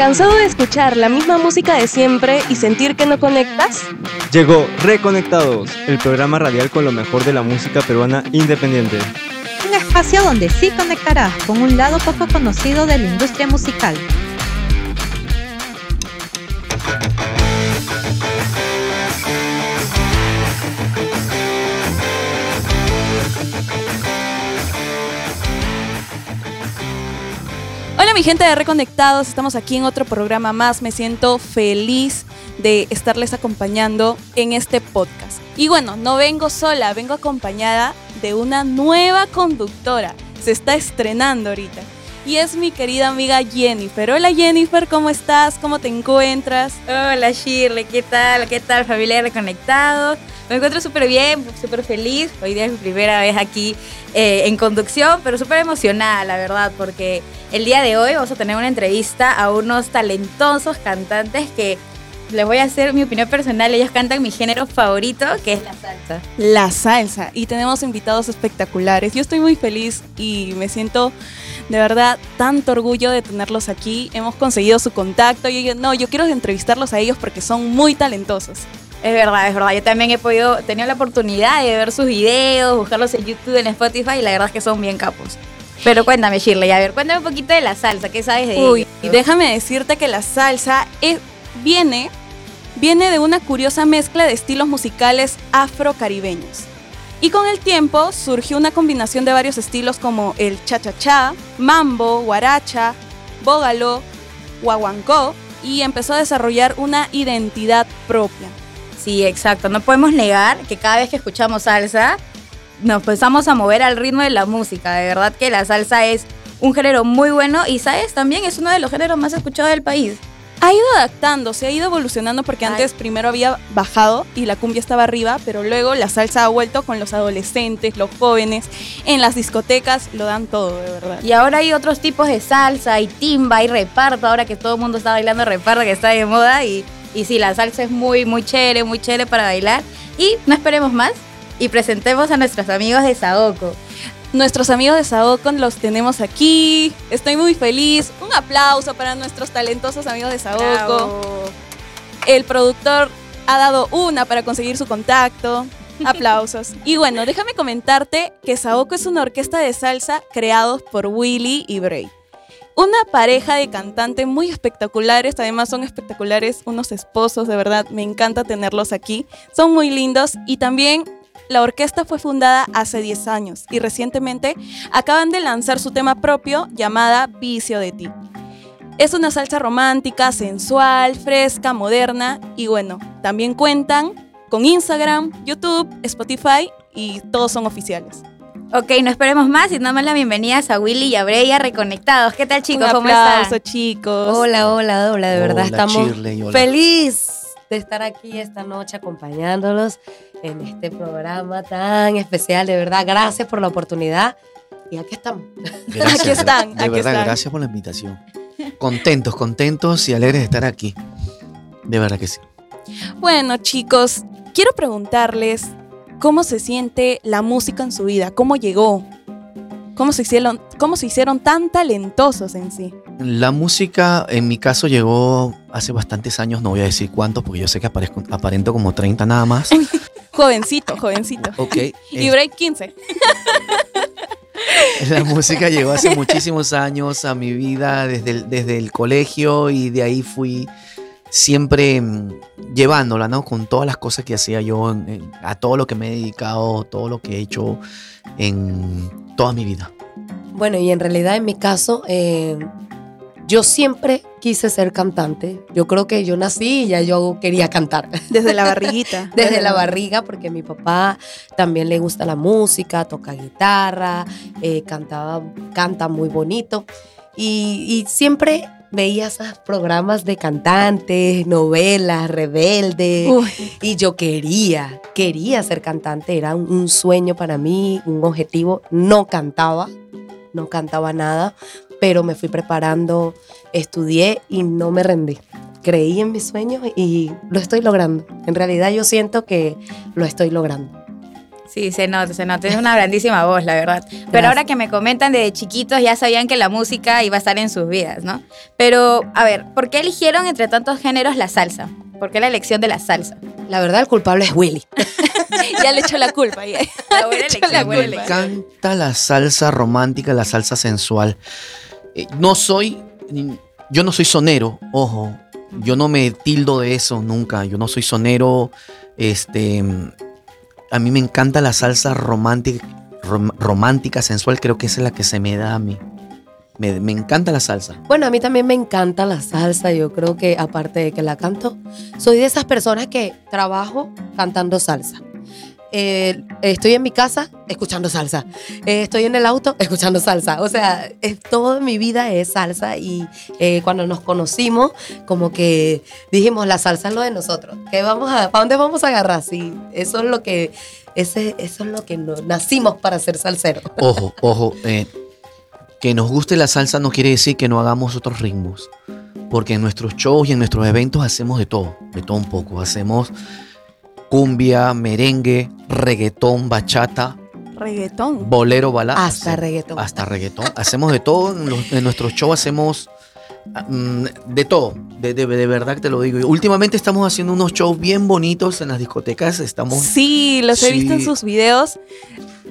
¿Cansado de escuchar la misma música de siempre y sentir que no conectas? Llegó Reconectados, el programa radial con lo mejor de la música peruana independiente. Un espacio donde sí conectarás con un lado poco conocido de la industria musical. Mi gente de Reconectados, estamos aquí en otro programa más. Me siento feliz de estarles acompañando en este podcast. Y bueno, no vengo sola, vengo acompañada de una nueva conductora. Se está estrenando ahorita. Y es mi querida amiga Jennifer. Hola Jennifer, ¿cómo estás? ¿Cómo te encuentras? Hola Shirley, ¿qué tal? ¿Qué tal familia de Reconectados? Me encuentro súper bien, súper feliz. Hoy día es mi primera vez aquí eh, en conducción, pero súper emocionada, la verdad, porque el día de hoy vamos a tener una entrevista a unos talentosos cantantes que les voy a hacer mi opinión personal. Ellos cantan mi género favorito, que es la salsa. La salsa. Y tenemos invitados espectaculares. Yo estoy muy feliz y me siento de verdad tanto orgullo de tenerlos aquí. Hemos conseguido su contacto. Y yo, no, yo quiero entrevistarlos a ellos porque son muy talentosos. Es verdad, es verdad. Yo también he podido, tenido la oportunidad de ver sus videos, buscarlos en YouTube, en Spotify, y la verdad es que son bien capos. Pero cuéntame, Shirley, a ver, cuéntame un poquito de la salsa, ¿qué sabes de Uy, y déjame decirte que la salsa es, viene, viene de una curiosa mezcla de estilos musicales afrocaribeños. Y con el tiempo surgió una combinación de varios estilos como el cha-cha-cha, mambo, guaracha, bógalo, guaguancó, y empezó a desarrollar una identidad propia. Sí, exacto. No podemos negar que cada vez que escuchamos salsa, nos empezamos a mover al ritmo de la música. De verdad que la salsa es un género muy bueno y, ¿sabes? También es uno de los géneros más escuchados del país. Ha ido adaptándose, ha ido evolucionando porque Ay. antes primero había bajado y la cumbia estaba arriba, pero luego la salsa ha vuelto con los adolescentes, los jóvenes, en las discotecas lo dan todo, de verdad. Y ahora hay otros tipos de salsa, hay timba, hay reparto, ahora que todo el mundo está bailando reparto, que está de moda. Y, y sí, la salsa es muy, muy chévere, muy chévere para bailar. Y no esperemos más y presentemos a nuestros amigos de Saoko. Nuestros amigos de Saocon los tenemos aquí. Estoy muy feliz. Un aplauso para nuestros talentosos amigos de Saoco. El productor ha dado una para conseguir su contacto. Aplausos. Y bueno, déjame comentarte que Saoko es una orquesta de salsa creados por Willy y Bray. Una pareja de cantantes muy espectaculares, además son espectaculares, unos esposos, de verdad, me encanta tenerlos aquí. Son muy lindos y también la orquesta fue fundada hace 10 años y recientemente acaban de lanzar su tema propio llamada Vicio de ti. Es una salsa romántica, sensual, fresca, moderna y bueno, también cuentan con Instagram, YouTube, Spotify y todos son oficiales. Ok, no esperemos más y damos las bienvenidas a Willy y a Breya reconectados. ¿Qué tal chicos? Un ¿Cómo aplauso, están? chicos. Hola, hola, hola, de verdad Hola, estamos Shirley, hola. feliz de estar aquí esta noche acompañándolos en este programa tan especial, de verdad, gracias por la oportunidad y aquí estamos. Gracias, Aquí están, De aquí verdad, están. gracias por la invitación. Contentos, contentos y alegres de estar aquí. De verdad que sí. Bueno, chicos, quiero preguntarles cómo se siente la música en su vida, cómo llegó, cómo se hicieron, cómo se hicieron tan talentosos en sí. La música, en mi caso, llegó hace bastantes años, no voy a decir cuántos, porque yo sé que aparezco, aparento como 30 nada más. Jovencito, jovencito. Ok. Y eh, Break 15. la música llegó hace muchísimos años a mi vida, desde el, desde el colegio, y de ahí fui siempre mm, llevándola, ¿no? Con todas las cosas que hacía yo, en- en- a todo lo que me he dedicado, todo lo que he hecho en toda mi vida. Bueno, y en realidad en mi caso, eh, yo siempre quise ser cantante. Yo creo que yo nací y ya yo quería cantar. Desde la barriguita. Desde la barriga, porque mi papá también le gusta la música, toca guitarra, eh, cantaba, canta muy bonito. Y, y siempre veía esos programas de cantantes, novelas, rebeldes. Uy, Y yo quería, quería ser cantante, era un, un sueño para mí, un objetivo. No cantaba, no cantaba nada, pero me fui preparando, estudié y no me rendí. Creí en mis sueños y lo estoy logrando. En realidad yo siento que lo estoy logrando. Sí, se nota, se nota. Es una grandísima voz, la verdad. Pero Gracias. ahora que me comentan de chiquitos, ya sabían que la música iba a estar en sus vidas, ¿no? Pero, a ver, ¿por qué eligieron entre tantos géneros la salsa? ¿Por qué la elección de la salsa? La verdad, el culpable es Willy. ya le echo la culpa. Ya. La buena Le echo elección, la buena Me encanta la salsa romántica, la salsa sensual. Eh, no soy, yo no soy sonero, ojo. Yo no me tildo de eso nunca. Yo no soy sonero. Este, a mí me encanta la salsa romántica, rom- romántica, sensual. Creo que esa es la que se me da a mí. Me, me encanta la salsa. Bueno, a mí también me encanta la salsa. Yo creo que aparte de que la canto, soy de esas personas que trabajo cantando salsa. Eh, estoy en mi casa escuchando salsa. Eh, estoy en el auto escuchando salsa. O sea, es, toda mi vida es salsa y eh, cuando nos conocimos, como que dijimos, la salsa es lo de nosotros. ¿Qué vamos a, ¿Para dónde vamos a agarrar? Sí, eso es lo que, ese, eso es lo que no- nacimos para ser salseros. Ojo, ojo. que nos guste la salsa no quiere decir que no hagamos otros ritmos. Porque en nuestros shows y en nuestros eventos hacemos de todo, de todo un poco. Hacemos cumbia, merengue, reggaetón, bachata, Reggaetón. bolero, balada. Hasta reggaetón. Hasta reggaetón. Hacemos de todo. En, los- en nuestros shows hacemos mm, de todo. De, de- de verdad que te lo digo. Y últimamente estamos haciendo unos shows bien bonitos en las discotecas. Estamos. Sí, los he visto en sus videos.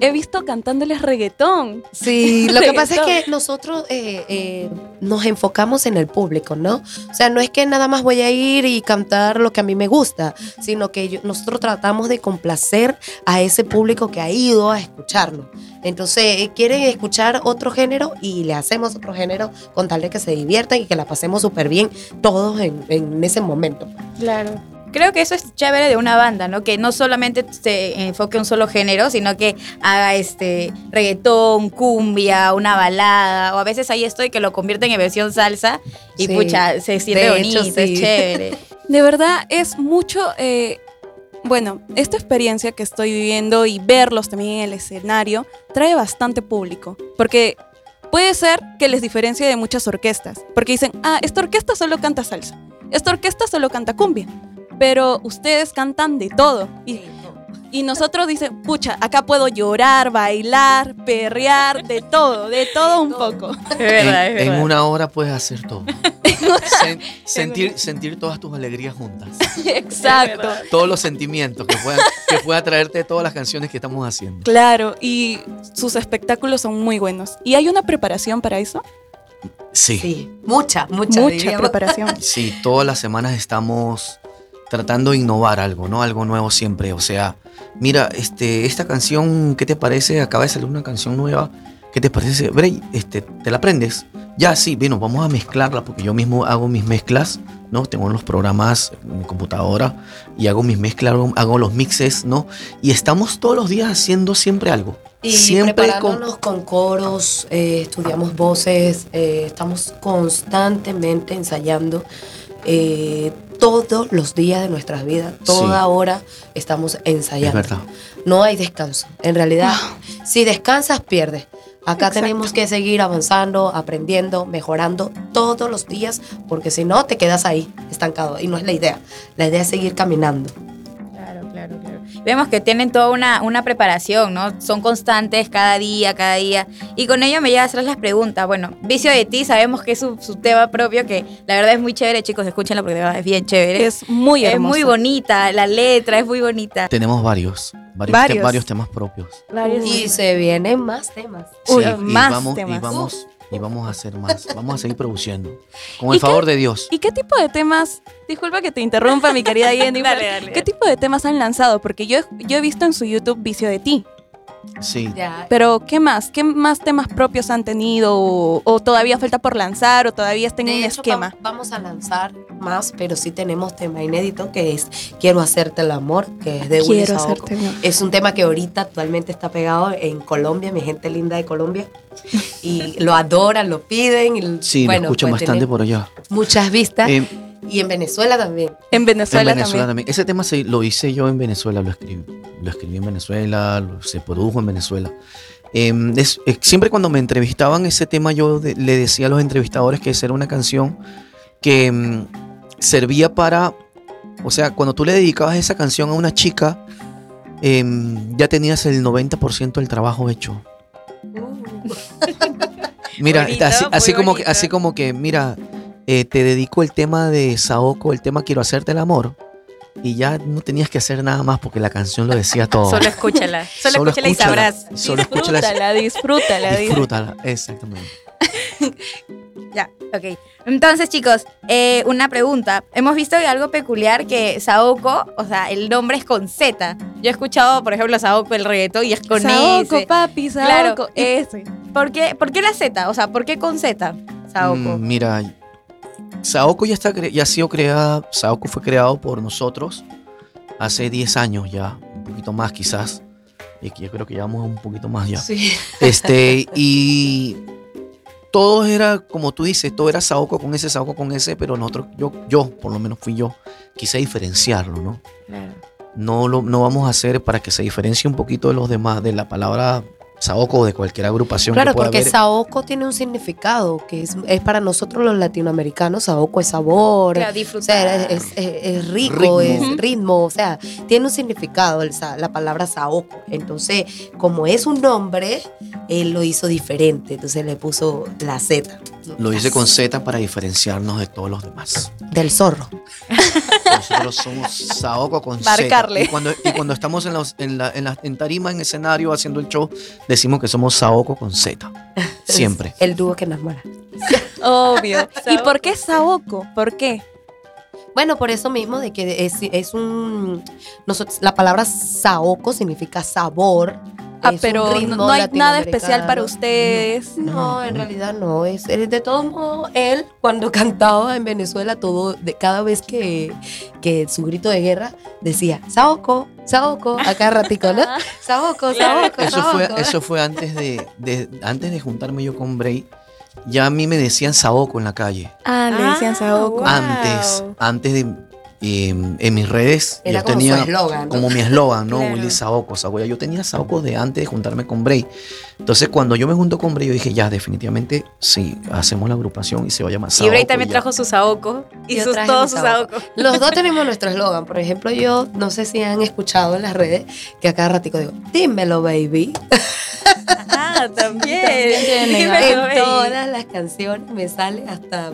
He visto cantándoles reggaetón. Sí, lo que pasa es que nosotros eh, eh, nos enfocamos en el público, ¿no? O sea, no es que nada más voy a ir y cantar lo que a mí me gusta, sino que yo- nosotros tratamos de complacer a ese público que ha ido a escucharnos. Entonces, eh, quieren escuchar otro género y le hacemos otro género con tal de que se diviertan y que la pasemos súper bien todos en, en ese momento. Claro. Creo que eso es chévere de una banda, ¿no? Que no solamente se enfoque en un solo género, sino que haga este reggaetón, cumbia, una balada, o a veces ahí estoy que lo convierten en versión salsa y Sí. pucha, se siente bonito, hecho, sí. es chévere. De verdad es mucho, eh, bueno, esta experiencia que estoy viviendo y verlos también en el escenario trae bastante público, porque puede ser que les diferencie de muchas orquestas, porque dicen, ah, esta orquesta solo canta salsa, esta orquesta solo canta cumbia, pero ustedes cantan de todo. Y, y nosotros dicen, pucha, acá puedo llorar, bailar, perrear, de todo, de todo un poco. Es verdad, en, es en verdad. una hora puedes hacer todo. Sen- sentir, sentir todas tus alegrías juntas. Exacto. Todos los sentimientos que puedan, que pueda traerte todas las canciones que estamos haciendo. Claro, y sus espectáculos son muy buenos. ¿Y hay una preparación para eso? Sí. Sí, mucha, mucha. Mucha diríamos. preparación. Sí, todas las semanas estamos tratando de innovar algo, ¿no? Algo nuevo siempre. O sea, mira, este, esta canción, ¿qué te parece? Acaba de salir una canción nueva. ¿Qué te parece? Bray, este, ¿te la aprendes? Ya, sí, bueno, vamos a mezclarla porque yo mismo hago mis mezclas, ¿no? Tengo los programas en mi computadora y hago mis mezclas, hago, los mixes, ¿no? Y estamos todos los días haciendo siempre algo. Y siempre con, preparándonos con, coros, eh, estudiamos voces, eh, estamos constantemente ensayando. Eh, todos los días de nuestras vidas, toda Sí. hora estamos es ensayando. verdad. No hay descanso. En realidad, si descansas, pierdes. Acá Exacto. tenemos que seguir avanzando, aprendiendo, mejorando todos los días, porque si no, te quedas ahí, estancado. Y no es la idea. La idea es seguir caminando. Vemos que tienen toda una, una preparación, ¿no? Son constantes cada día, cada día. Y con ello me lleva a hacer las preguntas. Bueno, Vicio de ti, sabemos que es su, su tema propio, que la verdad es muy chévere, chicos, escúchenlo porque de verdad es bien chévere. Es muy Es muy bonita, la letra es muy bonita. Tenemos varios, varios, Varios. te- varios temas propios. Y se vienen más temas. Uy, Sí, más y vamos, temas. Y vamos, y vamos a hacer más. Vamos a seguir produciendo. Con ¿Y el qué- favor de Dios. ¿Y qué tipo de temas, disculpa que te interrumpa mi querida Yendy, Dale, dale, ¿qué dale. tipo de temas han lanzado? Porque yo, yo he visto en su YouTube Vicio de ti, Sí. Ya. pero ¿qué más? ¿Qué más temas propios han tenido? ¿O, o todavía falta por lanzar? ¿O todavía está en De un hecho, esquema? va- vamos a lanzar más, pero sí tenemos tema inédito que es Quiero hacerte el amor, que es de Quiero hacerte bien. Es un tema que ahorita actualmente está pegado en Colombia, mi gente linda de Colombia. Y lo adoran, lo piden. y, Sí, bueno, lo escuchan pues, bastante por allá. Muchas vistas. Eh, y en Venezuela también. En Venezuela, en Venezuela también. también. Ese tema se, lo hice yo en Venezuela, lo escribí. Lo escribí en Venezuela, lo- se produjo en Venezuela. Eh, es- eh, siempre cuando me entrevistaban ese tema, yo de- le decía a los entrevistadores que esa era una canción que mm, servía para. O sea, cuando tú le dedicabas esa canción a una chica, em, ya tenías el 90% del trabajo hecho. Mira, Bonito, así, así como que, así como que, mira, eh, te dedico el tema de Saoko, el tema Quiero hacerte el amor. Y ya no tenías que hacer nada más porque la canción lo decía todo. Solo escúchala. Solo, Solo escúchala y sabrás. Solo escúchala. Disfrútala, disfrútala. dis- Disfrútala, exactamente. Ya, ok. Entonces, chicos, eh, una pregunta. Hemos visto algo peculiar que Saoko, o sea, el nombre es con Z. Yo he escuchado, por ejemplo, Saoko el reggaetón y es con Saoko, S. papi, Claro. Saoko. Ese. ¿Por qué, ¿Por qué la Z? O sea, ¿por qué con Z? Saoko. Mm, mira, Saoko ya, está ya ha sido creada, Saoko fue creado por nosotros hace 10 años ya, un poquito más quizás. Y que yo creo que llevamos un poquito más ya. Sí. Este, y todo era, como tú dices, todo era Saoko con ese, Saoko con ese, pero nosotros, yo, yo, por lo menos fui yo, quise diferenciarlo, ¿no? Claro. No lo no vamos a hacer para que se diferencie un poquito de los demás, de la palabra Saoko o de cualquier agrupación Claro, que pueda porque haber. Saoko tiene un significado que es, es para nosotros los latinoamericanos. Saoko es sabor, Claro, o disfrutar. sea, es, es- es rico, Ritmo. es ritmo, o sea, tiene un significado el la palabra Saoko. Entonces, como es un nombre, él lo hizo diferente, entonces le puso la Z. Lo hice con Z para diferenciarnos de todos los demás. Del zorro. Nosotros somos Saoko con Marcarle. Z. Y cuando, y cuando estamos en, los- en, la, en, la- en tarima, en escenario, haciendo el show, decimos que somos Saoko con Z. Siempre. El dúo que enamora. Obvio. ¿Y por qué Saoko? ¿Por qué? Bueno, por eso mismo de que es, es un... Nosotros, la palabra Saoko significa sabor. Ah, es pero no, ritmo no hay nada especial para ustedes. No, en realidad no. Es, es de todos modos, él cuando cantaba en Venezuela, todo, de cada vez que, que su grito de guerra decía, Saoko, Saoko, a cada ratico, ¿no? Saoko, Saoko, Eso fue, Saoko". eso fue antes de, de- antes de juntarme yo con Bray. Ya a mí me decían Saoko en la calle. Ah, le decían Saoko. Wow. Antes, antes de eh, en mis redes, Era yo como tenía su eslogan. ¿no? como mi eslogan, ¿no? Claro. Willy Saoko, Yo tenía Saoko de antes de juntarme con Bray. Entonces, cuando yo me junto con Bray, yo dije, ya, definitivamente, sí, hacemos la agrupación y se va a llamar Saoko. Y Bray también ya. trajo su Saoko y sus, todos sus Saoko. Saoko. Los dos tenemos nuestro eslogan. Por ejemplo, yo no sé si han escuchado en las redes que a cada ratico digo, dímelo, baby. Ah, también. Dímelo, en baby. todas las canciones me sale hasta...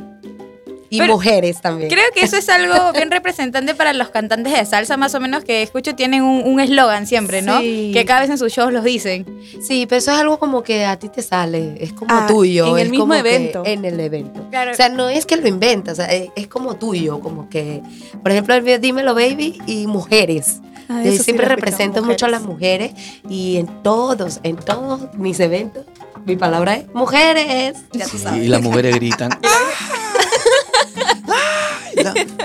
Y Pero mujeres también. Creo que eso es algo bien representante para los cantantes de salsa, más o menos que escucho, tienen un eslogan siempre, ¿no? Sí. Que cada vez en sus shows los dicen. Sí, pero eso es algo como que a ti te sale, es como Ah, tuyo. en el es mismo como que evento. En el evento. Claro. O sea, no es que lo inventas, o sea, es, es como tuyo, como que, por ejemplo, el video Dímelo Baby y mujeres. Ah, Yo eso sí siempre escuchado, represento mucho a las mujeres. y en todos, en todos mis eventos, mi palabra es mujeres. Ya tú Sí, sabes. y las mujeres gritan.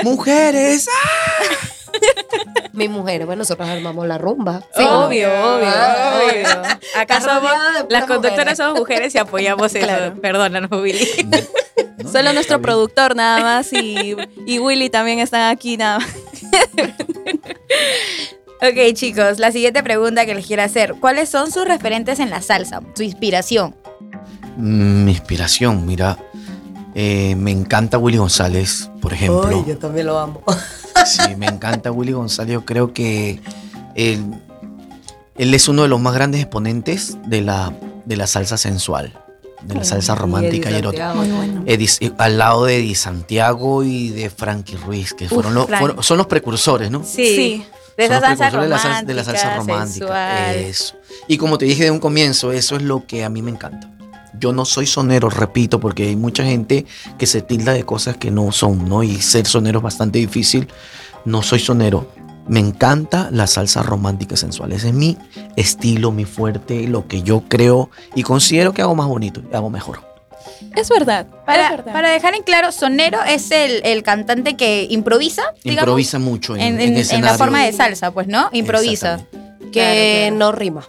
Mujeres. Mi mujeres, bueno, nosotros armamos la rumba. ¿sí o no? obvio, obvio, Ah. obvio. Acá Está somos, las conductoras mujeres. somos mujeres y apoyamos eso. Claro. Perdónanos, Willy. No, Solo nuestro productor nada más y, y Willy también están aquí nada más. Ok, chicos, la siguiente pregunta que les quiero hacer. ¿Cuáles son sus referentes en la salsa? Su inspiración. Mm, Mi inspiración, mira. Eh, me encanta Willy González, por ejemplo. Yo también lo amo. Sí, me encanta Willy González. Yo creo que él, él es uno de los más grandes exponentes de la, de la salsa sensual, de la salsa romántica y, erótica. bueno. Eh, al lado de Eddie Santiago y de Frankie Ruiz, que fueron los, fueron- son los precursores, ¿no? Sí. De Son esa los salsa precursores de la romántica, salsa, de la salsa romántica. sensual. Eso. Y como te dije de un comienzo, eso es lo que a mí me encanta. Yo no soy sonero, repito, porque hay mucha gente que se tilda de cosas que no son, ¿no? Y ser sonero es bastante difícil. No soy sonero. Me encanta la salsa romántica y sensual. Ese es mi estilo, mi fuerte, lo que yo creo y considero que hago más bonito, y hago mejor. Es verdad. es Para, verdad. para dejar en claro, Sonero es el, el cantante que improvisa, digamos, Improvisa mucho en, en, en en- en la forma de salsa, pues, ¿no? Improvisa. Que Claro, no rima.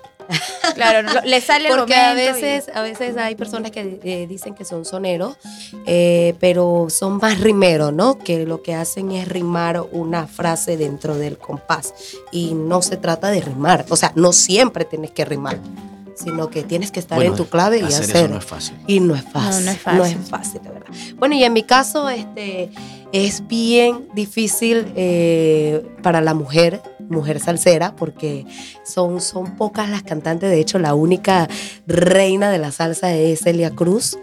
Claro, lo- le sale el Porque a y- veces, a veces hay personas que eh, dicen que son soneros, eh, pero son más rimeros, ¿no? Que lo que hacen es rimar una frase dentro del compás. Y no se trata de rimar. O sea, no siempre tienes que rimar, sino que tienes que estar Bueno, en tu clave y hacer hacer. eso no es fácil. Y no es fácil. no es fácil. No es fácil, de verdad. Bueno, y en mi caso, este, es bien difícil eh, para la mujer mujer salsera porque son, son pocas las cantantes. De hecho, la única reina de la salsa es Celia Cruz.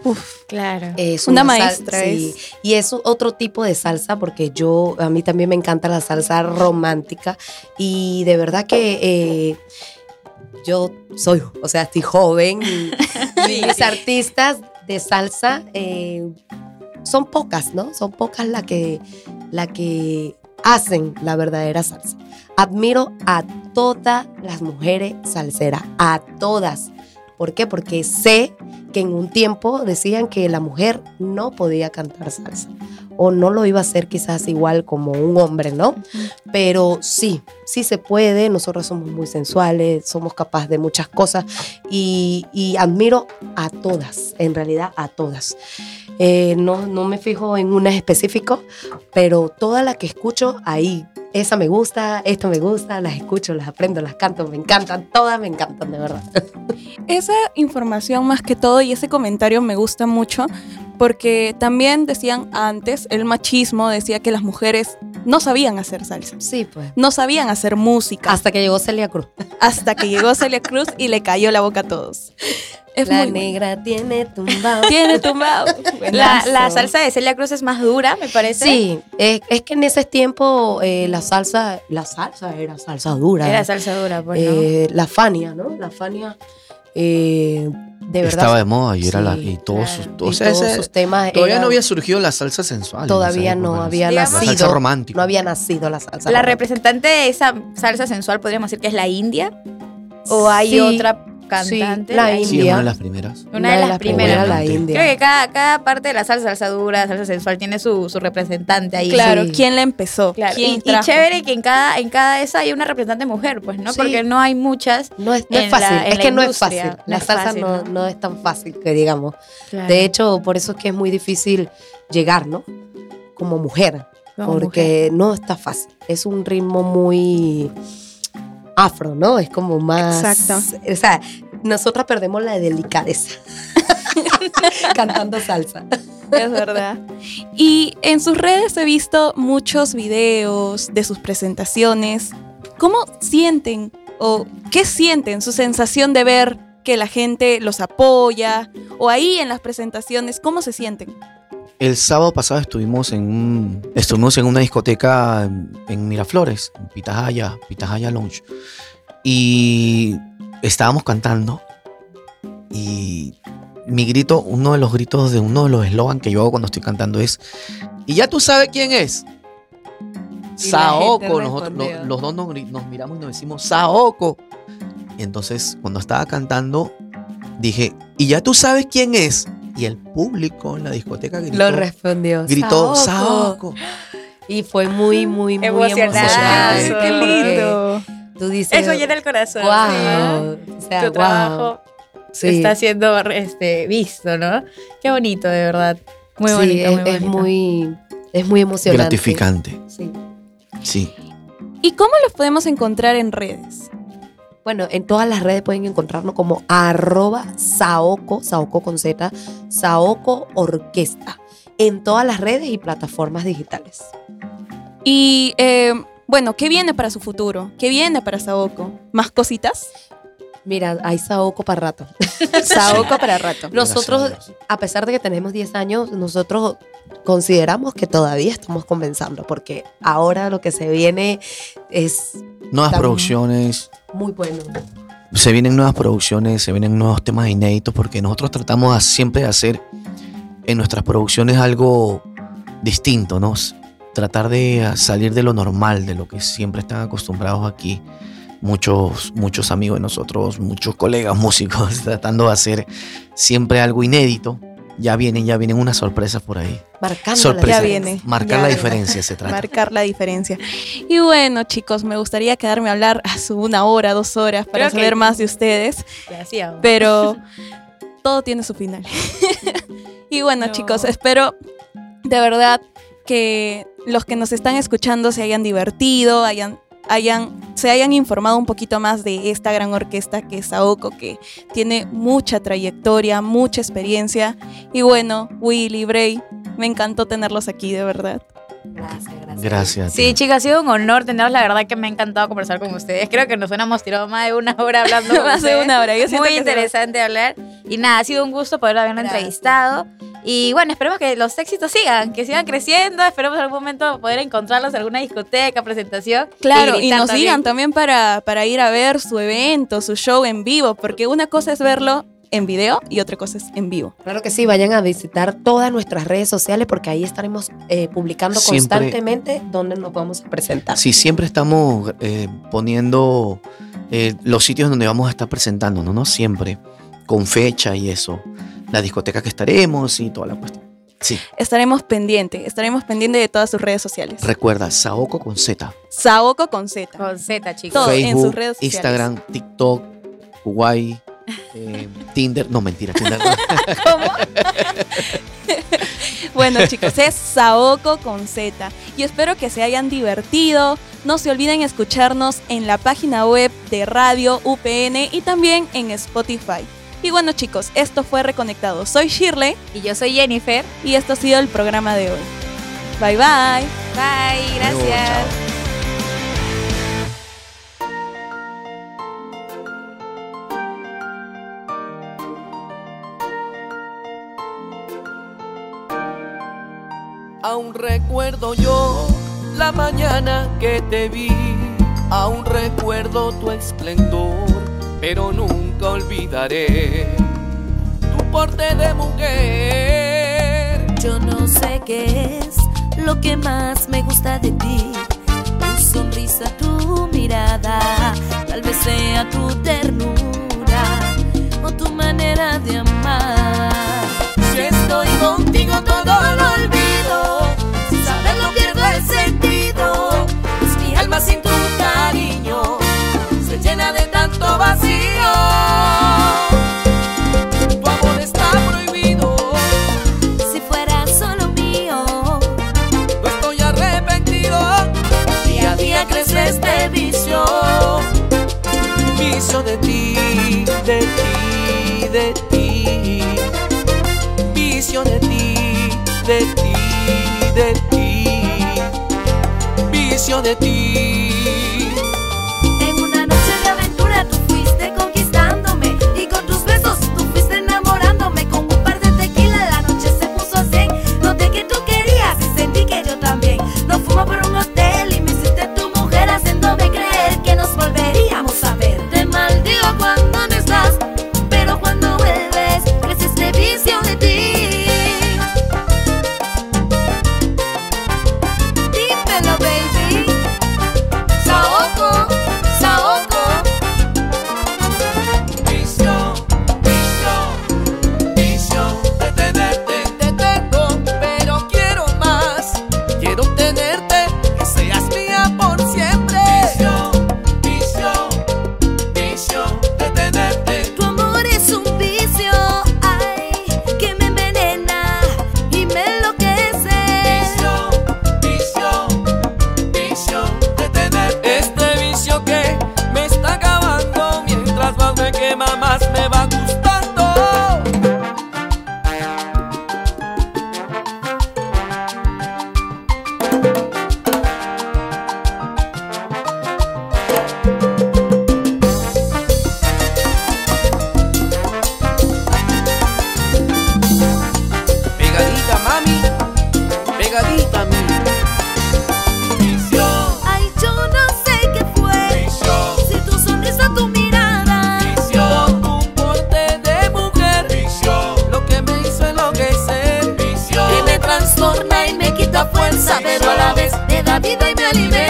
Claro. Es Una maestra sí, Y es otro tipo de salsa porque yo, a mí también me encanta la salsa romántica y de verdad que eh, yo soy, o sea, estoy joven y, mis artistas de salsa eh, son pocas, ¿no? Son pocas las que, la que hacen la verdadera salsa. Admiro a todas las mujeres salseras, a todas. ¿Por qué? Porque sé que en un tiempo decían que la mujer no podía cantar salsa o no lo iba a hacer quizás igual como un hombre, ¿no? Pero sí, sí se puede, nosotros somos muy sensuales, somos capaces de muchas cosas y, y admiro a todas, en realidad a todas. Eh, no, no me fijo en una específico, pero toda la que escucho ahí, esa me gusta, esto me gusta, las escucho, las aprendo, las canto, me encantan, todas me encantan, de verdad. Esa información más que todo y ese comentario me gusta mucho porque también decían antes, el machismo decía que las mujeres no sabían hacer salsa, Sí, pues. no sabían hacer música, Hasta que llegó Celia Cruz. hasta que llegó Celia Cruz y le cayó la boca a todos. Es la muy negra tiene tumbado. Tiene tumbado. La, la salsa de Celia Cruz es más dura, me parece. Sí, es, es que en ese tiempo eh, la salsa, la salsa era salsa dura. Era salsa dura, pues, ¿no? Eh, la Fania, ¿no? La Fania, eh, de verdad. Estaba de moda y era la, y todos claro. sus, y o sea, todos ese- sus temas todavía eran- no había surgido la salsa sensual. en todavía no época, había Digamos- La nacido. salsa romántica. No había nacido la salsa. La romántica. representante de esa salsa sensual podríamos decir que es la India. ¿O hay Sí, otra cantante? sí, la Sí, India. una de las primeras. Una de las primeras. la. India. Creo que cada, cada parte de la salsa, salsa dura, salsa sensual, tiene su, su representante ahí. Claro, Sí. ¿quién la empezó? Claro, ¿Quién Y, y chévere que en cada, en cada esa hay una representante mujer, pues, ¿no? Sí. Porque no hay muchas. No es, no es la- fácil, es que no es fácil. La salsa fácil, no, ¿no? no es tan fácil que digamos. De hecho, por eso es que es muy difícil llegar, ¿no? Como mujer. Como porque no está fácil. Es un ritmo muy afro, ¿no? Es como más. Exacto. O sea, nosotras perdemos la delicadeza cantando salsa. Es verdad. Y en sus redes he visto muchos videos de sus presentaciones. ¿Cómo sienten o qué sienten su sensación de ver que la gente los apoya o ahí en las presentaciones? ¿Cómo se sienten? El sábado pasado estuvimos en un- estuvimos en una discoteca en, Miraflores, en Pitahaya, Pitahaya Lounge. Y estábamos cantando y mi grito, uno de los gritos de uno de los eslogans que yo hago cuando estoy cantando es y ya tú sabes quién es. Y Saoko, nosotros lo- respondió. los dos nos, nos miramos y nos decimos Saoko. Y entonces cuando estaba cantando dije, "¿Y ya tú sabes quién es?" Y el público en la discoteca gritó, Lo respondió. gritó Saoko. Y fue muy, muy, muy Emocionante. emocionante. Ay, qué lindo. Tú dices. Eso llena el corazón. Wow. ¿sí? O sea, tu wow. trabajo Sí. está siendo este, visto, ¿no? Qué bonito, de verdad. Muy Sí, bonito, es, muy es muy, es muy emocionante. Gratificante. Sí. Sí. ¿Y cómo los podemos encontrar en redes? Bueno, en todas las redes pueden encontrarnos como arroba Saoko, Saoko con Z, Saoko Orquesta. En todas las redes y plataformas digitales. Y eh, bueno, ¿qué viene para su futuro? ¿Qué viene para Saoko? ¿Más cositas? Mira, hay Saoko para rato. Saoko para rato. Nosotros, a pesar de que tenemos 10 años, nosotros consideramos que todavía estamos comenzando, porque ahora lo que se viene es Nuevas producciones, muy bueno. se vienen nuevas producciones, se vienen nuevos temas inéditos, porque nosotros tratamos a- siempre de hacer en nuestras producciones algo distinto, ¿no? Tratar de salir de lo normal, de lo que siempre están acostumbrados aquí. Muchos, muchos amigos de nosotros, muchos colegas músicos, tratando de hacer siempre algo inédito. Ya vienen, ya vienen unas sorpresas por ahí. Marcando Sorpresa. Ya viene. Marcar Ya la diferencia se trata. Marcar la diferencia. Y bueno, chicos, me gustaría quedarme a hablar a su una hora, dos horas para Creo que- saber más de ustedes, Gracias. pero todo tiene su final. y bueno, No. chicos, espero de verdad que los que nos están escuchando se hayan divertido, hayan, hayan, se hayan informado un poquito más de esta gran orquesta que es Saoko, que tiene mucha trayectoria, mucha experiencia. Y bueno, Willy, Bray, me encantó tenerlos aquí, de verdad. Gracias, gracias. Gracias. Sí, chicas, ha sido un honor tenerlos. La verdad que me ha encantado conversar con ustedes. Creo que nos hemos tirado más de una hora hablando. Más de una hora, yo Muy que interesante hablar. Y nada, ha sido un gusto poder haberlo Gracias. entrevistado. Y bueno, esperemos que los éxitos sigan, que sigan creciendo. Esperemos en algún momento poder encontrarlos en alguna discoteca, presentación. Claro, y, nos también. digan también para, para ir a ver su evento, su show en vivo, porque una cosa es verlo en video y otra cosa es en vivo. Claro que sí, vayan a visitar todas nuestras redes sociales porque ahí estaremos eh, publicando Siempre- constantemente dónde nos vamos a presentar. Sí, siempre estamos eh, poniendo eh, los sitios donde vamos a estar presentándonos, ¿no? Siempre, con fecha y eso. La discoteca que estaremos y toda la cuestión. Sí, Estaremos pendientes, estaremos pendientes de todas sus redes sociales. recuerda, Saoko con Z. Saoko con Z. Con Z, chicos. Todo en sus redes sociales. Instagram, TikTok, Kuwait, eh, Tinder. No, mentira, Tinder. no. Bueno, chicos, es Saoko con Z. Y espero que se hayan divertido. No se olviden escucharnos en la página web de Radio UPN y también en Spotify. Y bueno, chicos, esto fue Reconectado. Soy Shirley Y yo soy Jennifer. y esto ha sido el programa de hoy. Bye bye. Bye, gracias. Aún recuerdo yo la mañana que te vi, aún recuerdo tu esplendor, pero nunca olvidaré tu porte de mujer. Yo no sé qué es lo que más me gusta de ti. Tu sonrisa, tu mirada, tal vez sea tu ternura o tu manera de amar. Si estoy contigo de ti. Vicio de ti, de ti, de ti. Vicio de ti. en una noche de aventura tú fuiste conquistándome y con tus besos tú fuiste enamorándome. Con un par de tequila la noche se puso así. Noté que tú querías y sentí que yo también. Nos fuimos por un vida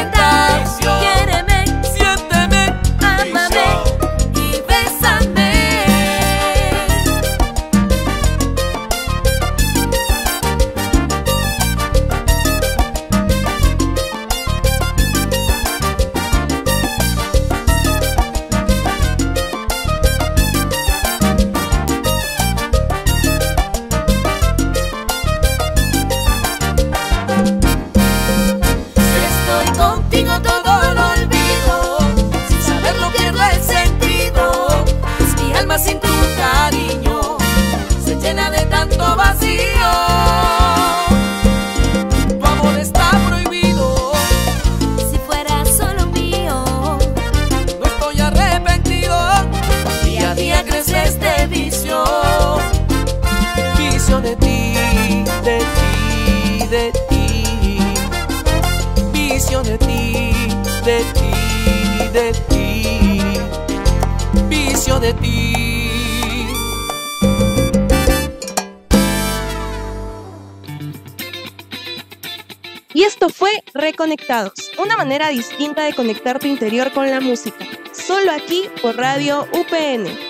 de ti. Y esto fue Reconectados, una manera distinta de conectar tu interior con la música. Solo aquí por Radio UPN.